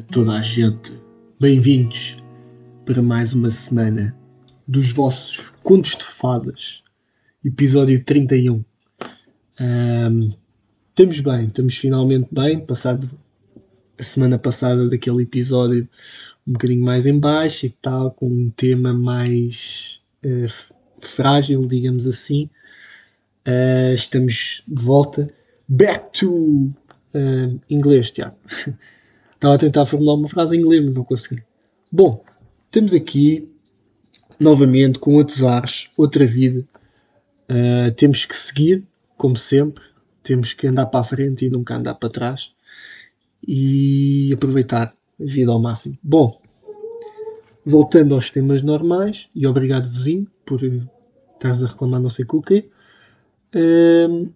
A toda a gente! Bem-vindos para mais uma semana dos vossos Contos de Fadas, episódio 31. Um, estamos bem, estamos finalmente bem, passado a semana passada daquele episódio um bocadinho mais em baixo e tal, com um tema mais uh, frágil, digamos assim. Uh, estamos de volta. Back to uh, inglês, Tiago. Estava a tentar formular uma frase em inglês, mas não consegui. Bom, temos aqui novamente com outros ares, outra vida. Uh, temos que seguir, como sempre. Temos que andar para a frente e nunca andar para trás. E aproveitar a vida ao máximo. Bom, voltando aos temas normais, e obrigado, vizinho, por estares a reclamar não sei com o quê. Uh,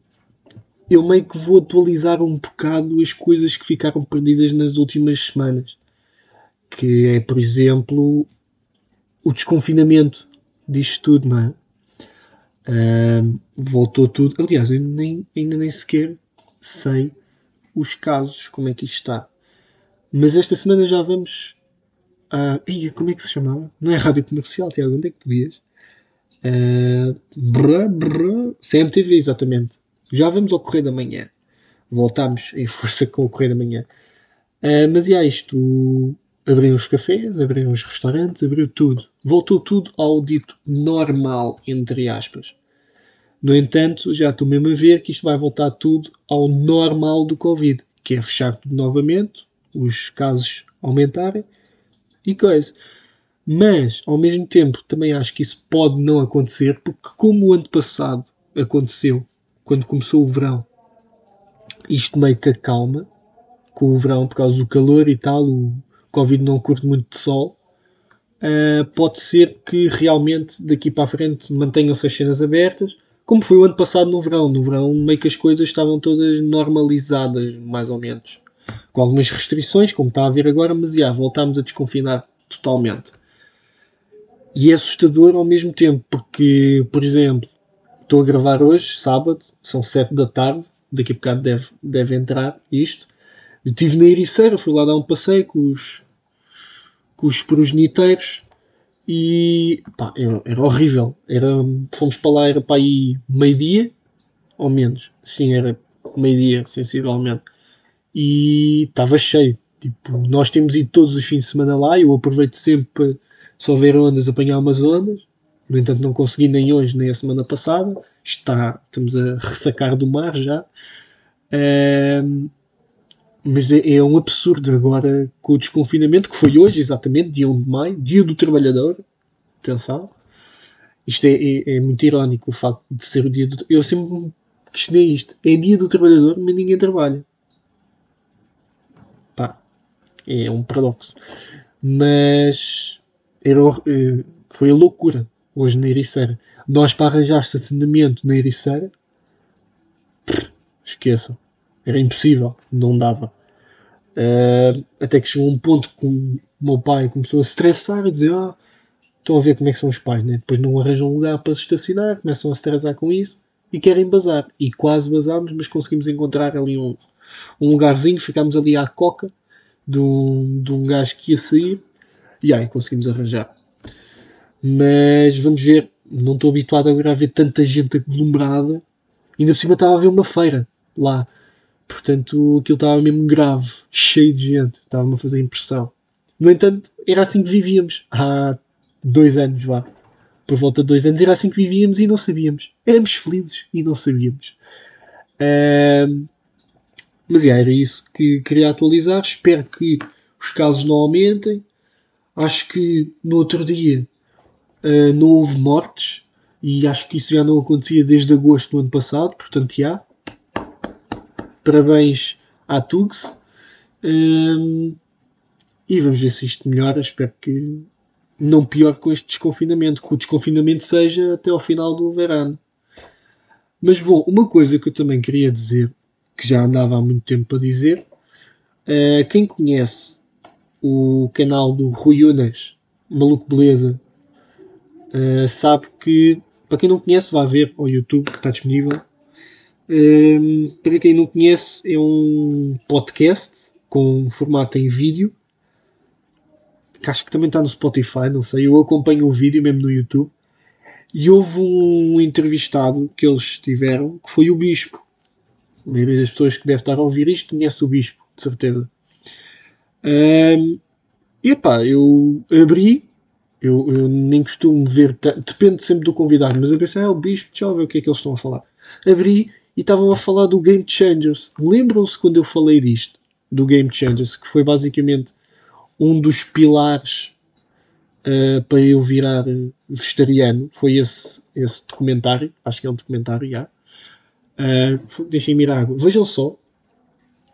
eu meio que vou atualizar um bocado as coisas que ficaram perdidas nas últimas semanas. Que é, por exemplo, o desconfinamento disto tudo, não é? Uh, voltou tudo. Aliás, eu nem, ainda nem sequer sei os casos, como é que isto está. Mas esta semana já vamos. Uh, ia, como é que se chamava? Não é rádio comercial, Tiago? Onde é que tu ias? Uh, CMTV, exatamente. Já vamos ao Correio da Manhã. Voltámos em força com o Correio da Manhã. Uh, mas já isto abriu os cafés, abriu os restaurantes, abriu tudo. Voltou tudo ao dito normal, entre aspas. No entanto, já estou mesmo a ver que isto vai voltar tudo ao normal do Covid, que é fechar tudo novamente, os casos aumentarem e coisa. Mas, ao mesmo tempo, também acho que isso pode não acontecer, porque como o ano passado aconteceu, quando começou o verão, isto meio que acalma com o verão por causa do calor e tal, o Covid não curte muito de sol. Uh, pode ser que realmente daqui para a frente mantenham-se as cenas abertas, como foi o ano passado no verão. No verão, meio que as coisas estavam todas normalizadas, mais ou menos, com algumas restrições, como está a ver agora, mas já voltámos a desconfinar totalmente. E é assustador ao mesmo tempo, porque, por exemplo, Estou a gravar hoje, sábado, são 7 da tarde, daqui a bocado deve, deve entrar isto. Estive na Ericeira, fui lá dar um passeio com os, com os progeniteiros e pá, era, era, horrível. Era, fomos para lá, era para aí meio-dia, ou menos. Sim, era meio-dia, sensivelmente. E estava cheio. Tipo, nós temos ido todos os fins de semana lá. Eu aproveito sempre para, se houver ondas, apanhar umas ondas. No entanto, não consegui nem hoje nem a semana passada. Está, estamos a ressacar do mar já. mas é, é, um absurdo agora com o desconfinamento que foi hoje, exatamente, dia 1 de maio, dia do trabalhador. Atenção. Isto é, é, é muito irónico o facto de ser o dia do. Eu sempre questionei isto. É dia do trabalhador, mas ninguém trabalha. Pá, é um paradoxo. Mas era, eh, foi a loucura hoje na Ericeira. Nós para arranjar estacionamento na Ericeira, esqueçam. Era impossível, não dava. Uh, até que chegou um ponto que o meu pai começou a estressar, a dizer: Ah, estão a ver como é que são os pais, né? depois não arranjam lugar para se estacionar, começam a estressar com isso e querem bazar. E quase bazámos, mas conseguimos encontrar ali um, um lugarzinho, ficámos ali à coca de um, de um gajo que ia sair e aí conseguimos arranjar. Mas vamos ver, não estou habituado agora a ver tanta gente aglomerada. Ainda por cima estava a ver uma feira lá. Portanto, aquilo estava mesmo grave, cheio de gente. Estava-me a fazer impressão. No entanto, era assim que vivíamos há dois anos, vá. Por volta de dois anos, era assim que vivíamos e não sabíamos. Éramos felizes e não sabíamos. Mas yeah, era isso que queria atualizar. Espero que os casos não aumentem. Acho que no outro dia Uh, não houve mortes e acho que isso já não acontecia desde agosto do ano passado, portanto, já. Parabéns à Tugs. Um, e vamos ver se isto melhora. Espero que não pior com este desconfinamento, que o desconfinamento seja até ao final do verão. Mas bom, uma coisa que eu também queria dizer, que já andava há muito tempo para dizer, uh, quem conhece o canal do Rui Unas, Maluco Beleza, uh, sabe que, para quem não conhece, vá ver ao YouTube que está disponível. Uh, para quem não conhece, é um podcast com formato em vídeo, que acho que também está no Spotify, não sei. Eu acompanho o vídeo mesmo no YouTube. E houve um entrevistado que eles tiveram, que foi o Bispo. A maioria das pessoas que deve estar a ouvir isto conhece o Bispo, de certeza. Um, e pá, eu abri, eu, eu, nem costumo ver, depende sempre do convidado, mas eu pensei, ah, o Bispo, deixa eu ver o que é que eles estão a falar. Abri e estavam a falar do Game Changers. Lembram-se quando eu falei disto? Do Game Changers, que foi basicamente um dos pilares uh, para eu virar vegetariano. Foi esse, esse documentário. Acho que é um documentário, já. Uh, Deixem-me ir à água. Vejam só.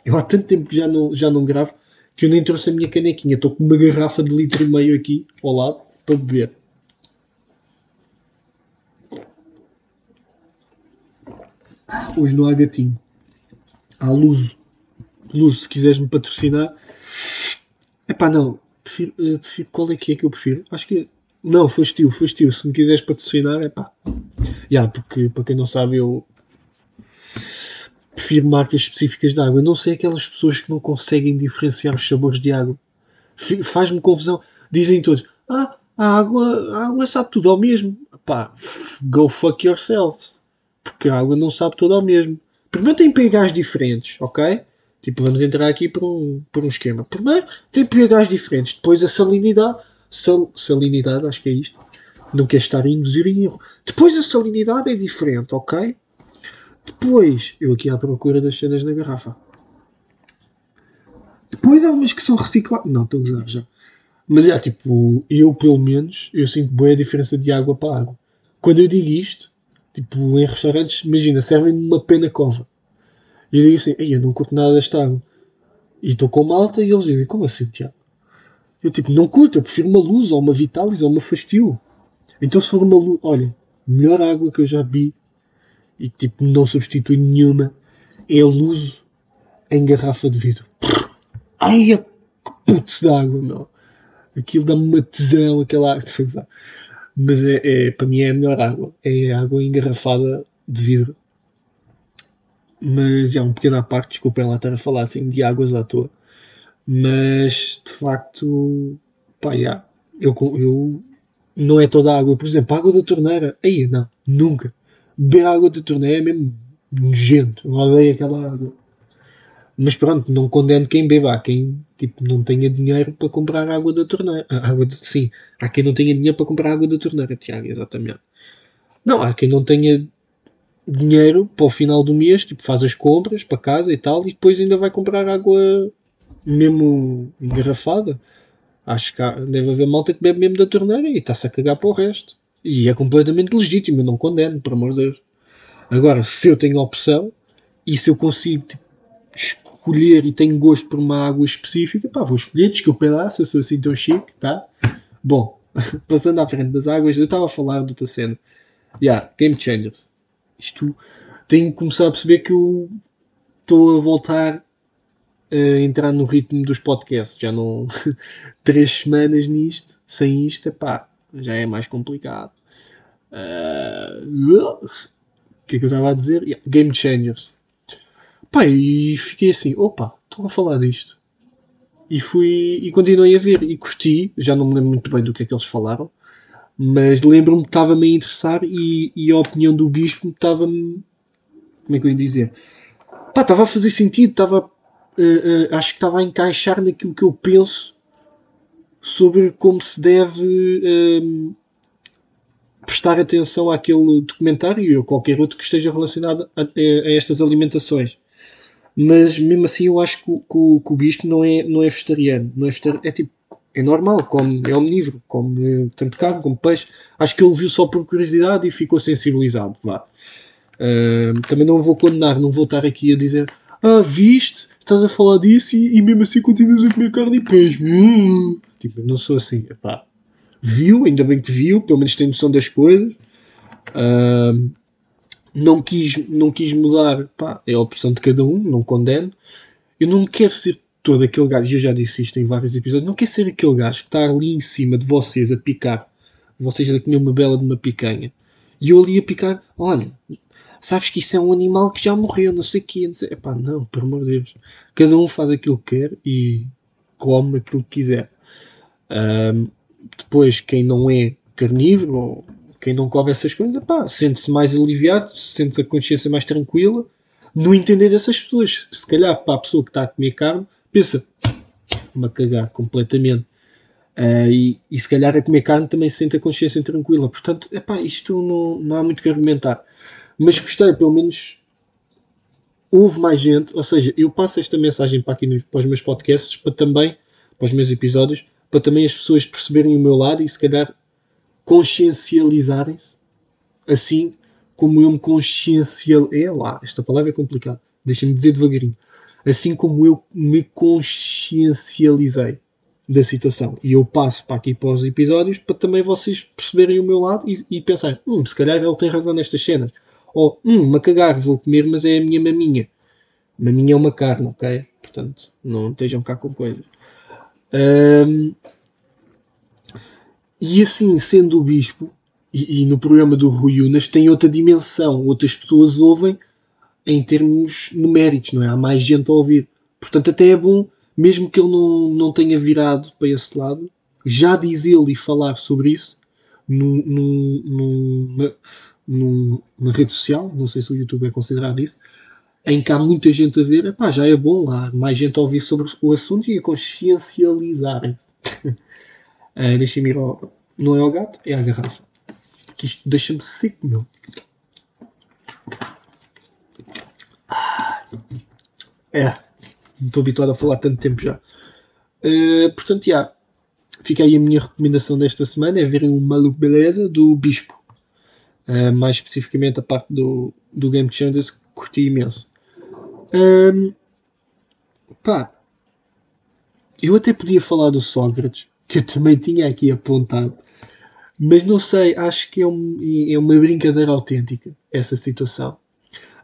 Eu há tanto tempo que já não, já não gravo que eu nem trouxe a minha canequinha. Estou com uma garrafa de litro e meio aqui ao lado beber. Hoje não há gatinho. Há luz. Luz, se quiseres me patrocinar. Epá, não. Prefiro, uh, prefiro, qual é que é que eu prefiro? Acho que. Não, foste tu, foste tu. Se me quiseres patrocinar, é pá. Já, porque para quem não sabe, eu prefiro marcas específicas de água. Eu não sei aquelas pessoas que não conseguem diferenciar os sabores de água. Faz-me confusão. Dizem todos: Ah, a água, a água sabe tudo ao mesmo. Pá, go fuck yourselves porque a água não sabe toda ao mesmo. Primeiro tem pHs diferentes, ok? Tipo, vamos entrar aqui por um, por um esquema. Primeiro tem pHs diferentes, depois a salinidade, sal, salinidade, acho que é isto. Não quer estar a induzir em erro. Depois a salinidade é diferente, ok? Depois, eu aqui à procura das cenas na garrafa. Depois há umas que são recicladas. Não, estou a usar já. Mas é tipo, eu pelo menos, eu sinto boa a diferença de água para água. Quando eu digo isto, Tipo, em restaurantes, imagina, servem-me uma pena cova. E eu digo assim, Ei, eu não curto nada desta água. E estou com malta e eles dizem, como assim, Tiago? Eu tipo, não curto, eu prefiro uma luz, ou uma Vitalis, ou uma Fastio. Então se for uma luz, olha, melhor água que eu já vi e que tipo não substitui nenhuma é a luz em garrafa de vidro. Ai, a putz da água, meu. Aquilo dá-me uma tesão, aquela água. mas é, é, para mim é a melhor água. É água engarrafada de vidro. Mas é um pequeno à parte, desculpem lá estar a falar assim de águas à toa. Mas de facto, pá, yeah, eu, eu não é toda a água. Por exemplo, a água da torneira, aí não, nunca. Beber água da torneira é mesmo nojento. Eu odeio aquela água. Mas pronto, não condeno quem beba. Há quem tipo, não tenha dinheiro para comprar água da torneira. Ah, água de, sim, há quem não tenha dinheiro para comprar água da torneira, Tiago, exatamente. Não, há quem não tenha dinheiro para o final do mês, tipo, faz as compras para casa e tal, e depois ainda vai comprar água mesmo engarrafada. Acho que há, deve haver malta que bebe mesmo da torneira e está-se a cagar para o resto. E é completamente legítimo, eu não condeno, por amor de Deus. Agora, se eu tenho opção e se eu consigo tipo, escolher e tenho gosto por uma água específica, pá, vou escolher, desculpa lá se eu sou assim tão chique, tá? Bom, passando à frente das águas, eu estava a falar do cena. Yeah, Game Changers. Isto tenho que começar a perceber que eu estou a voltar a entrar no ritmo dos podcasts. Já não. três semanas nisto, sem isto, pá, já é mais complicado. Uh... O que é que eu estava a dizer? Yeah, Game Changers. Pá, e fiquei assim, opa, estou a falar disto. E fui e continuei a ver e curti, já não me lembro muito bem do que é que eles falaram, mas lembro-me que estava-me a interessar e, e, a opinião do bispo estava-me. Como é que eu ia dizer? Pá, estava a fazer sentido, estava. Uh, uh, acho que estava a encaixar naquilo que eu penso sobre como se deve uh, prestar atenção àquele documentário ou qualquer outro que esteja relacionado a, a, a estas alimentações mas mesmo assim eu acho que, que, que o bispo não é, não é vegetariano. Não é, é tipo, é normal, come, é omnívoro, come tanto carne como peixe. Acho que ele viu só por curiosidade e ficou sensibilizado. Vá. Uh, também não vou condenar, não vou estar aqui a dizer ah, viste, estás a falar disso e, e mesmo assim continuas a comer carne e peixe. Hum. Tipo, não sou assim. Epá. Viu, ainda bem que viu, pelo menos tem noção das coisas. Uh, não quis, não quis mudar, pá, é a opção de cada um, não condeno. Eu não quero ser todo aquele gajo, eu já disse isto em vários episódios, não quero ser aquele gajo que está ali em cima de vocês a picar, vocês a comer uma bela de uma picanha, e eu ali a picar, olha, sabes que isso é um animal que já morreu, não sei o quê. Não sei... Não, por amor de Deus. Cada um faz aquilo que quer e come aquilo que quiser. Um, depois, quem não é carnívoro, quem não come essas coisas, sente-se mais aliviado, sente-se a consciência mais tranquila, no entender dessas pessoas. Se calhar, para a pessoa que está a comer carne, pensa, me a cagar completamente. Uh, e, e, se calhar a comer carne também sente a consciência tranquila. Portanto, epá, isto não, não há muito que argumentar. Mas gostei, pelo menos houve mais gente. Ou seja, eu passo esta mensagem para aqui nos, para os meus podcasts, para também, para os meus episódios, para também as pessoas perceberem o meu lado e se calhar consciencializarem-se assim como eu me consciencial é lá, esta palavra é complicada, deixa-me dizer devagarinho, assim como eu me consciencializei da situação. E eu passo para aqui para os episódios para também vocês perceberem o meu lado e, e pensarem, hum, se calhar ele tem razão nestas cenas. Ou, hum, uma cagar, vou comer, mas é a minha maminha. Maminha é uma carne, ok? Portanto, não estejam cá com coisas. Um, e assim, sendo o bispo, e, e, no programa do Rui Unas tem outra dimensão, outras pessoas ouvem em termos numéricos, não é? Há mais gente a ouvir. Portanto, até é bom, mesmo que ele não, não tenha virado para esse lado, já diz ele e falar sobre isso num, num, rede social, não sei se o YouTube é considerado isso, em que há muita gente a ver, epá, já é bom, há mais gente a ouvir sobre o assunto e a consciencializarem-se. uh, Deixa-me ir ao. Não é ao gato, é à garrafa. Que isto deixa-me seco, meu. É, não estou habituado a falar tanto tempo já. Uh, portanto, já. Fica aí a minha recomendação desta semana: é verem o Maluco Beleza do Bispo. Uh, mais especificamente a parte do, do Game Changers, que curti imenso. Um, pá, eu até podia falar do Sócrates, que eu também tinha aqui apontado, mas não sei, acho que é, um, é uma brincadeira autêntica essa situação.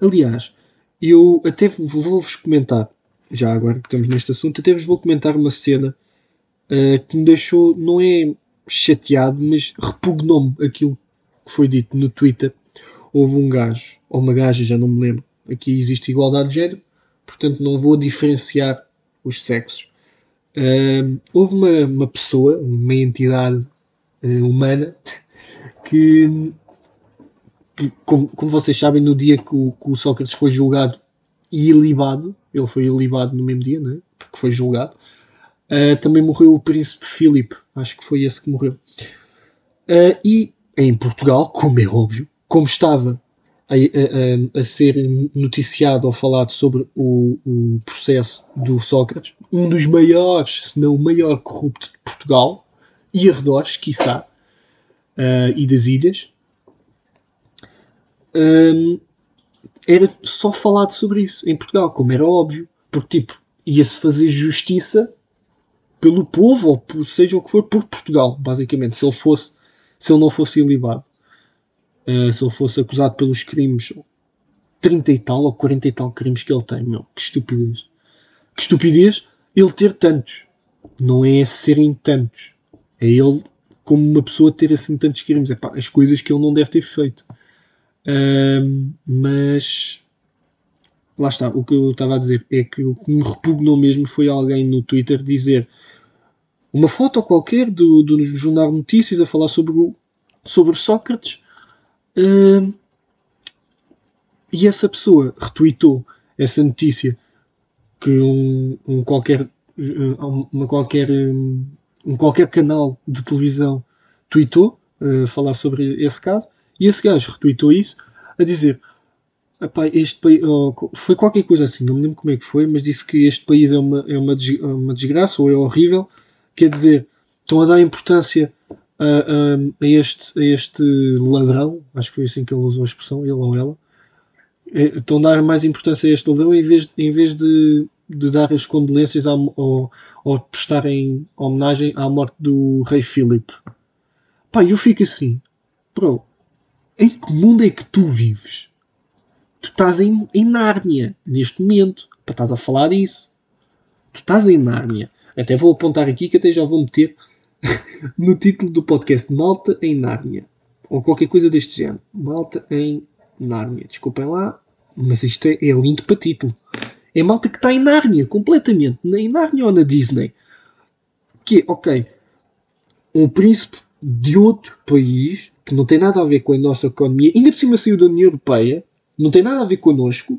Aliás, eu até vou-vos comentar, já agora que estamos neste assunto, até vos vou comentar uma cena uh, que me deixou, não é chateado, mas repugnou-me aquilo que foi dito no Twitter. Houve um gajo, ou uma gaja, já não me lembro, aqui existe igualdade de género, portanto não vou diferenciar os sexos. Uh, houve uma, uma pessoa, uma entidade uh, humana, que, que como, como, vocês sabem, no dia que o, que o, Sócrates foi julgado e ilibado, ele foi ilibado no mesmo dia, né? porque foi julgado, uh, também morreu o príncipe Filipe, acho que foi esse que morreu. Uh, e em Portugal, como é óbvio, como estava a, a, a, ser noticiado ou falado sobre o, o, processo do Sócrates, um dos maiores, se não o maior corrupto de Portugal e arredores, quiçá, uh, e das ilhas, um, era só falado sobre isso em Portugal, como era óbvio, porque tipo, ia-se fazer justiça pelo povo, ou por, seja o que for, por Portugal, basicamente, se ele fosse, se ele não fosse ilibado. Uh, se ele fosse acusado pelos crimes 30 e tal ou 40 e tal crimes que ele tem, meu, que estupidez. Que estupidez ele ter tantos. Não é serem tantos. É ele, como uma pessoa, ter assim tantos crimes. É pá, as coisas que ele não deve ter feito. Uh, mas lá está, o que eu estava a dizer é que o que me repugnou mesmo foi alguém no Twitter dizer uma foto qualquer do, do Jornal de Notícias a falar sobre, sobre Sócrates Uh, e essa pessoa retweetou essa notícia que um, um qualquer uma qualquer um qualquer canal de televisão tweetou uh, falar sobre esse caso e esse gajo retweetou isso a dizer este país oh, foi qualquer coisa assim não me lembro como é que foi mas disse que este país é uma, é uma, uma desgraça ou é horrível quer dizer estão a dar importância a, a, a, este, a este ladrão, acho que foi assim que ele usou a expressão, ele ou ela, é, estão a dar mais importância a este ladrão em vez, em vez de, de dar as condolências ao, ou, ou prestarem homenagem à morte do rei Filipe. Pá, eu fico assim, bro, em que mundo é que tu vives? Tu estás em, em Nárnia neste momento, para estás a falar disso. Tu estás em Nárnia. Até vou apontar aqui que até já vou meter no título do podcast Malta em Nárnia. Ou qualquer coisa deste género. Malta em Nárnia, desculpem lá, mas isto é, é lindo para título. É malta que está em Nárnia, completamente. Em Nárnia ou na Disney. Que é, ok, um príncipe de outro país que não tem nada a ver com a nossa economia, ainda por cima saiu da União Europeia, não tem nada a ver connosco,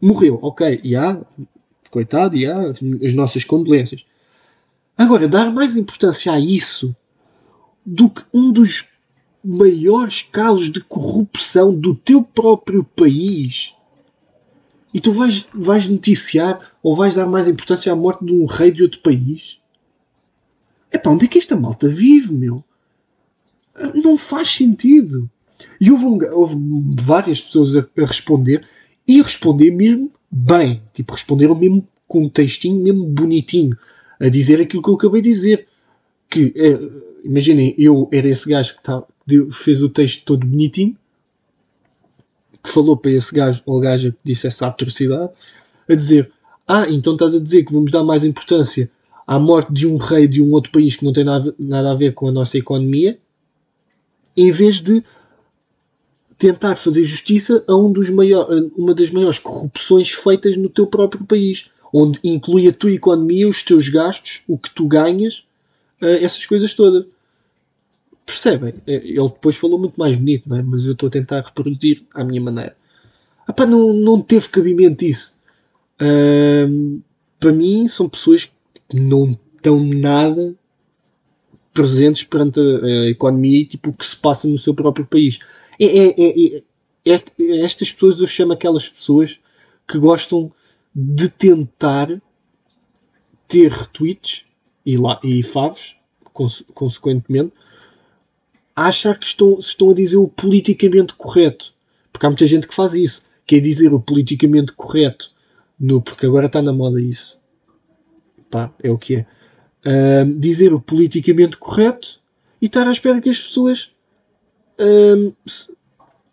morreu. Ok, e yeah, coitado, e yeah, as nossas condolências. Agora, dar mais importância a isso do que um dos maiores casos de corrupção do teu próprio país e tu vais, vais noticiar ou vais dar mais importância à morte de um rei de outro país? É pá, onde é que esta malta vive, meu? Não faz sentido. E houve, um, houve várias pessoas a, a, responder e a responder mesmo bem. Tipo, responderam mesmo com um textinho mesmo bonitinho. A dizer aquilo que eu acabei de dizer. Que, é, imaginem, eu era esse gajo que tá, fez o texto todo bonitinho que falou para esse gajo ou gaja que disse essa atrocidade, a dizer: Ah, então estás a dizer que vamos dar mais importância à morte de um rei de um outro país que não tem nada, nada a ver com a nossa economia, em vez de tentar fazer justiça a um dos maior, uma das maiores corrupções feitas no teu próprio país, onde inclui a tua economia, os teus gastos, o que tu ganhas, eh, essas coisas todas. Percebem? É, ele depois falou muito mais bonito, não é? mas eu estou a tentar reproduzir à minha maneira. Epá, não, não teve cabimento isso. Um, para mim, são pessoas que não estão nada presentes perante a, a economia e tipo, o que se passa no seu próprio país. É, é, é, é, estas pessoas eu chamo aquelas pessoas que gostam de tentar ter retweets e, lá, e faves, consequentemente, a achar que estão, estão a dizer o politicamente correto. Porque há muita gente que faz isso. Quer é dizer o politicamente correto. No, porque agora está na moda isso. Pá, é o que é. Dizer o politicamente correto e estar à espera que as pessoas se,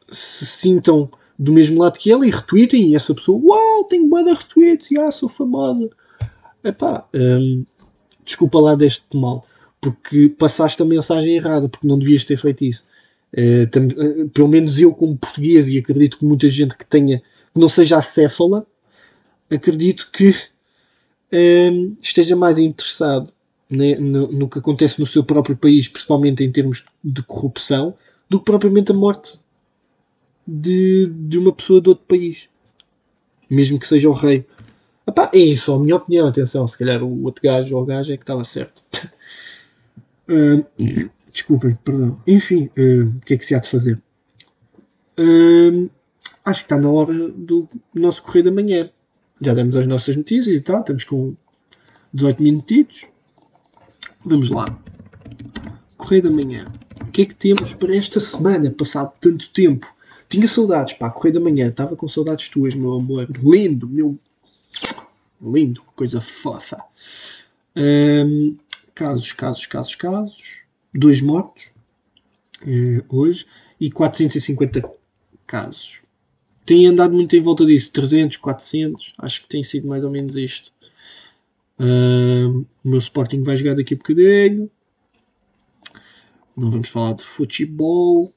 se, sintam do mesmo lado que ela e retweetem e essa pessoa, uau, tenho boa de retweets, e sou famosa. Epá, um, desculpa lá deste mal porque passaste a mensagem errada, porque não devias ter feito isso. Uh, tam, uh, pelo menos eu, como português, e acredito que muita gente que tenha, que não seja acéfala, acredito que uh, esteja mais interessado né, no, no, que acontece no seu próprio país, principalmente em termos de corrupção, do que propriamente a morte de, de uma pessoa de outro país, mesmo que seja o rei. Epá, é isso, a minha opinião. Atenção, se calhar o outro gajo ou o gajo é que estava certo. Uh, desculpem, perdão. Enfim, uh, o que é que se há de fazer? Uh, acho que está na hora do nosso correio da manhã. Já demos as nossas notícias e tal, estamos com 18 minutitos. Vamos lá. Correio da manhã. O que é que temos para esta semana, passado tanto tempo? Tinha saudades, pá, Correio da manhã. Estava com saudades tuas, meu amor. Lindo, meu. Lindo, coisa fofa. Um, casos, casos, casos, casos, dois mortos eh, hoje e 450 casos. Tem andado muito em volta disso, 300, 400, acho que tem sido mais ou menos isto. Uh, o meu Sporting vai jogar daqui a bocadinho. Não vamos falar de futebol.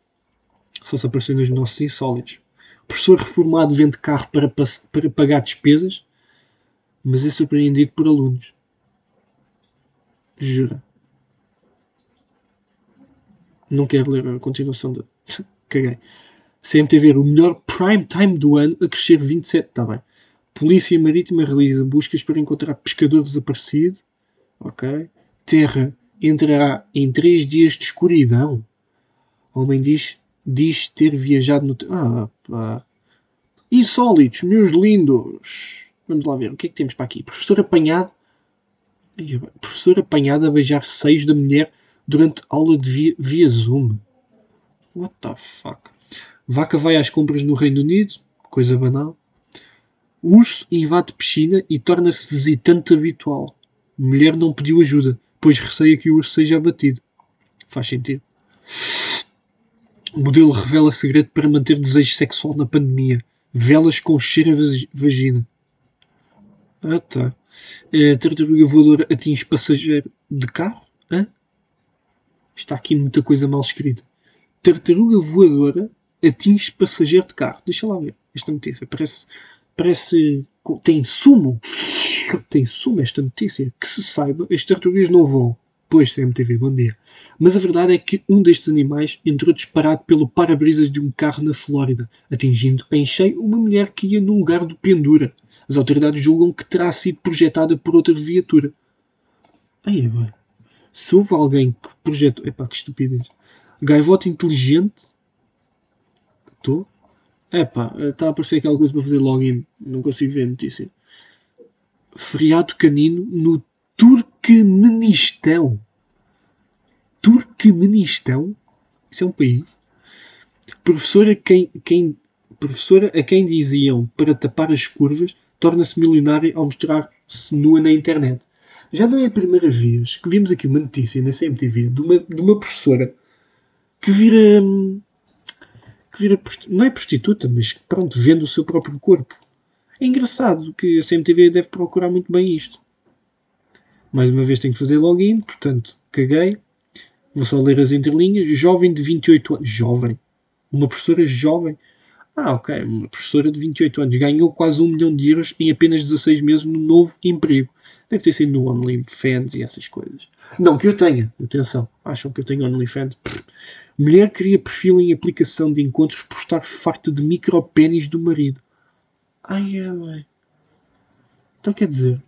Só se aparecer nos nossos insólitos. O professor reformado vende carro para, para pagar despesas, mas é surpreendido por alunos. Jura. Não quero ler a continuação de. Caguei. CMTV, o melhor prime time do ano, a crescer 27. Está bem. Polícia Marítima realiza buscas para encontrar pescador desaparecido. Ok. Terra entrará em 3 dias de escuridão. Homem diz, diz ter viajado no. Ah, pá. Insólitos, meus lindos. Vamos lá ver o que é que temos para aqui. Professor apanhado Professor apanhado a beijar seios da mulher durante aula de via, via Zoom. What the fuck? Vaca vai às compras no Reino Unido. Coisa banal. Urso invade piscina e torna-se visitante habitual. Mulher não pediu ajuda, pois receia que o urso seja abatido. Faz sentido. O modelo revela segredo para manter desejo sexual na pandemia. Velas com cheiro a vagina. Ah, tá. Tartaruga voadora atinge passageiro de carro? Hã? Está aqui muita coisa mal escrita. Tartaruga voadora atinge passageiro de carro. Deixa lá ver esta notícia. Parece. Parece. Tem sumo. Tem sumo esta notícia. Que se saiba, as tartarugas não vão. Pois, CMTV, bom dia. Mas a verdade é que um destes animais entrou disparado pelo para-brisas de um carro na Flórida, atingindo em cheio uma mulher que ia no lugar do pendura. As autoridades julgam que terá sido projetada por outra viatura. Aí, bem. Se houve alguém que projetou. Epá, que estupidez. Gaivota inteligente. Estou? Epá, está a aparecer aqui alguma coisa para fazer login. Não consigo ver a notícia. Feriado canino no Turquemenistão. Turquemenistão? Isso é um país. Professora, quem, quem, professora a quem diziam para tapar as curvas torna-se milionária ao mostrar-se nua na internet. Já não é a primeira vez que vimos aqui uma notícia na CMTV de uma, de uma professora que vira. que vira. não é prostituta, mas pronto, vende o seu próprio corpo. É engraçado que a CMTV deve procurar muito bem isto. Mais uma vez tenho que fazer login, portanto, caguei. Vou só ler as entrelinhas. Jovem de 28 anos. Jovem. Uma professora jovem. Ah, ok. Uma professora de 28 anos ganhou quase um milhão de euros em apenas 16 meses no novo emprego. Deve ter sido no OnlyFans e essas coisas. Não que eu tenha, atenção. Acham que eu tenho OnlyFans? Mulher cria perfil em aplicação de encontros por estar farta de micropénis do marido. Ai, mãe. Então quer dizer,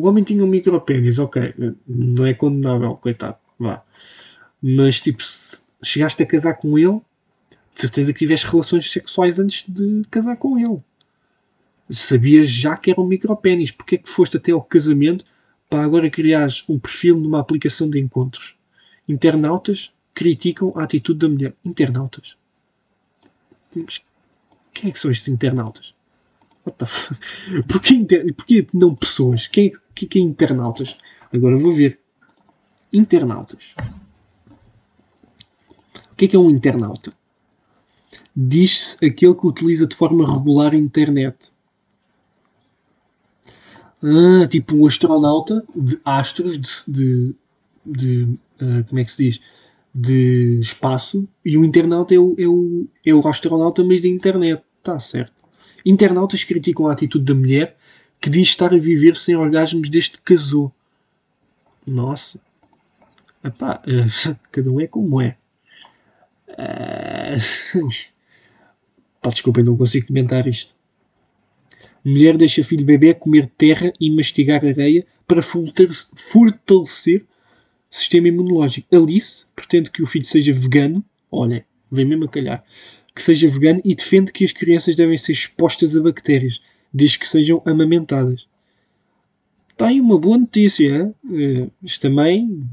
o homem tinha um micropénis, ok. Não é condenável, coitado. Vá. Mas tipo, se chegaste a casar com ele, de certeza que tiveste relações sexuais antes de casar com ele sabias já que era um micropénis. Porquê é que foste até ao casamento para agora criares um perfil numa aplicação de encontros? Internautas criticam a atitude da mulher. Internautas? Mas quem é que são estes internautas? Porquê, inter... Porquê não pessoas? Quem é que, é internautas? Agora vou ver. Internautas. O que é que é um internauta? Diz-se aquele que utiliza de forma regular a internet ah, tipo um astronauta de astros de, de, de uh, como é que se diz? De espaço e o internauta é o, é o, é o astronauta, mas de internet. Está certo. Internautas criticam a atitude da mulher que diz estar a viver sem orgasmos desde que casou. Nossa. Epá, uh, cada um é como é. Uh, pá, desculpem, não consigo comentar isto. Mulher deixa filho bebê comer terra e mastigar areia para fortalecer sistema imunológico. Alice pretende que o filho seja vegano. Olha, vem mesmo a calhar. Que seja vegano e defende que as crianças devem ser expostas a bactérias, desde que sejam amamentadas. Está aí uma boa notícia. Uh, isto também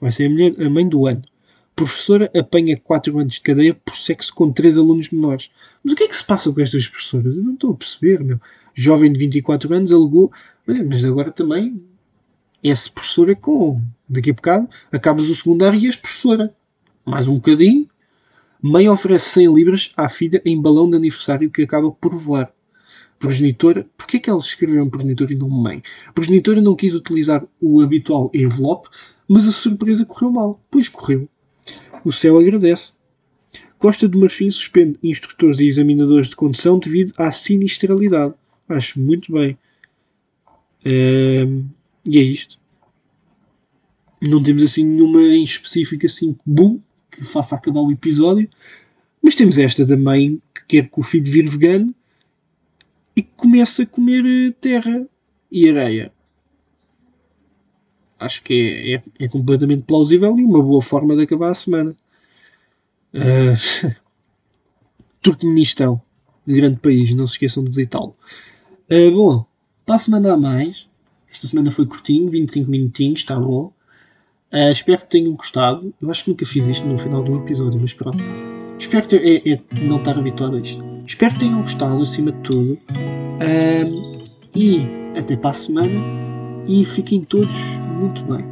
vai ser a, mulher, a mãe do ano. Professora apanha 4 anos de cadeia por sexo com 3 alunos menores. Mas o que é que se passa com estas professoras? Eu não estou a perceber, meu. Jovem de 24 anos alegou. Mas agora também. Essa professora com. Daqui a bocado acabas o secundário e és professora. Mais um bocadinho. Mãe oferece 100 libras à filha em balão de aniversário que acaba por voar. Progenitora. Porquê é que elas escreveram progenitora e não mãe? Progenitora não quis utilizar o habitual envelope, mas a surpresa correu mal. Pois correu. O céu agradece. Costa do Marfim suspende instrutores e examinadores de condução devido à sinistralidade. Acho muito bem. E é isto. Não temos assim nenhuma em específico assim boom que faça acabar o episódio. Mas temos esta também que quer que o filho vire vegano e que comece a comer eh, terra e areia acho que é, é, é, completamente plausível e uma boa forma de acabar a semana. Uh, Turkmenistão, grande país, não se esqueçam de visitá-lo. Uh, bom, para a semana a mais, esta semana foi curtinho, 25 minutinhos, está bom. Uh, espero que tenham gostado. Eu acho que nunca fiz isto no final do episódio, mas pronto. Espero que é, é não estar habituado a isto. Espero que tenham gostado, acima de tudo. Uh, e até para a semana. E fiquem todos muito bem.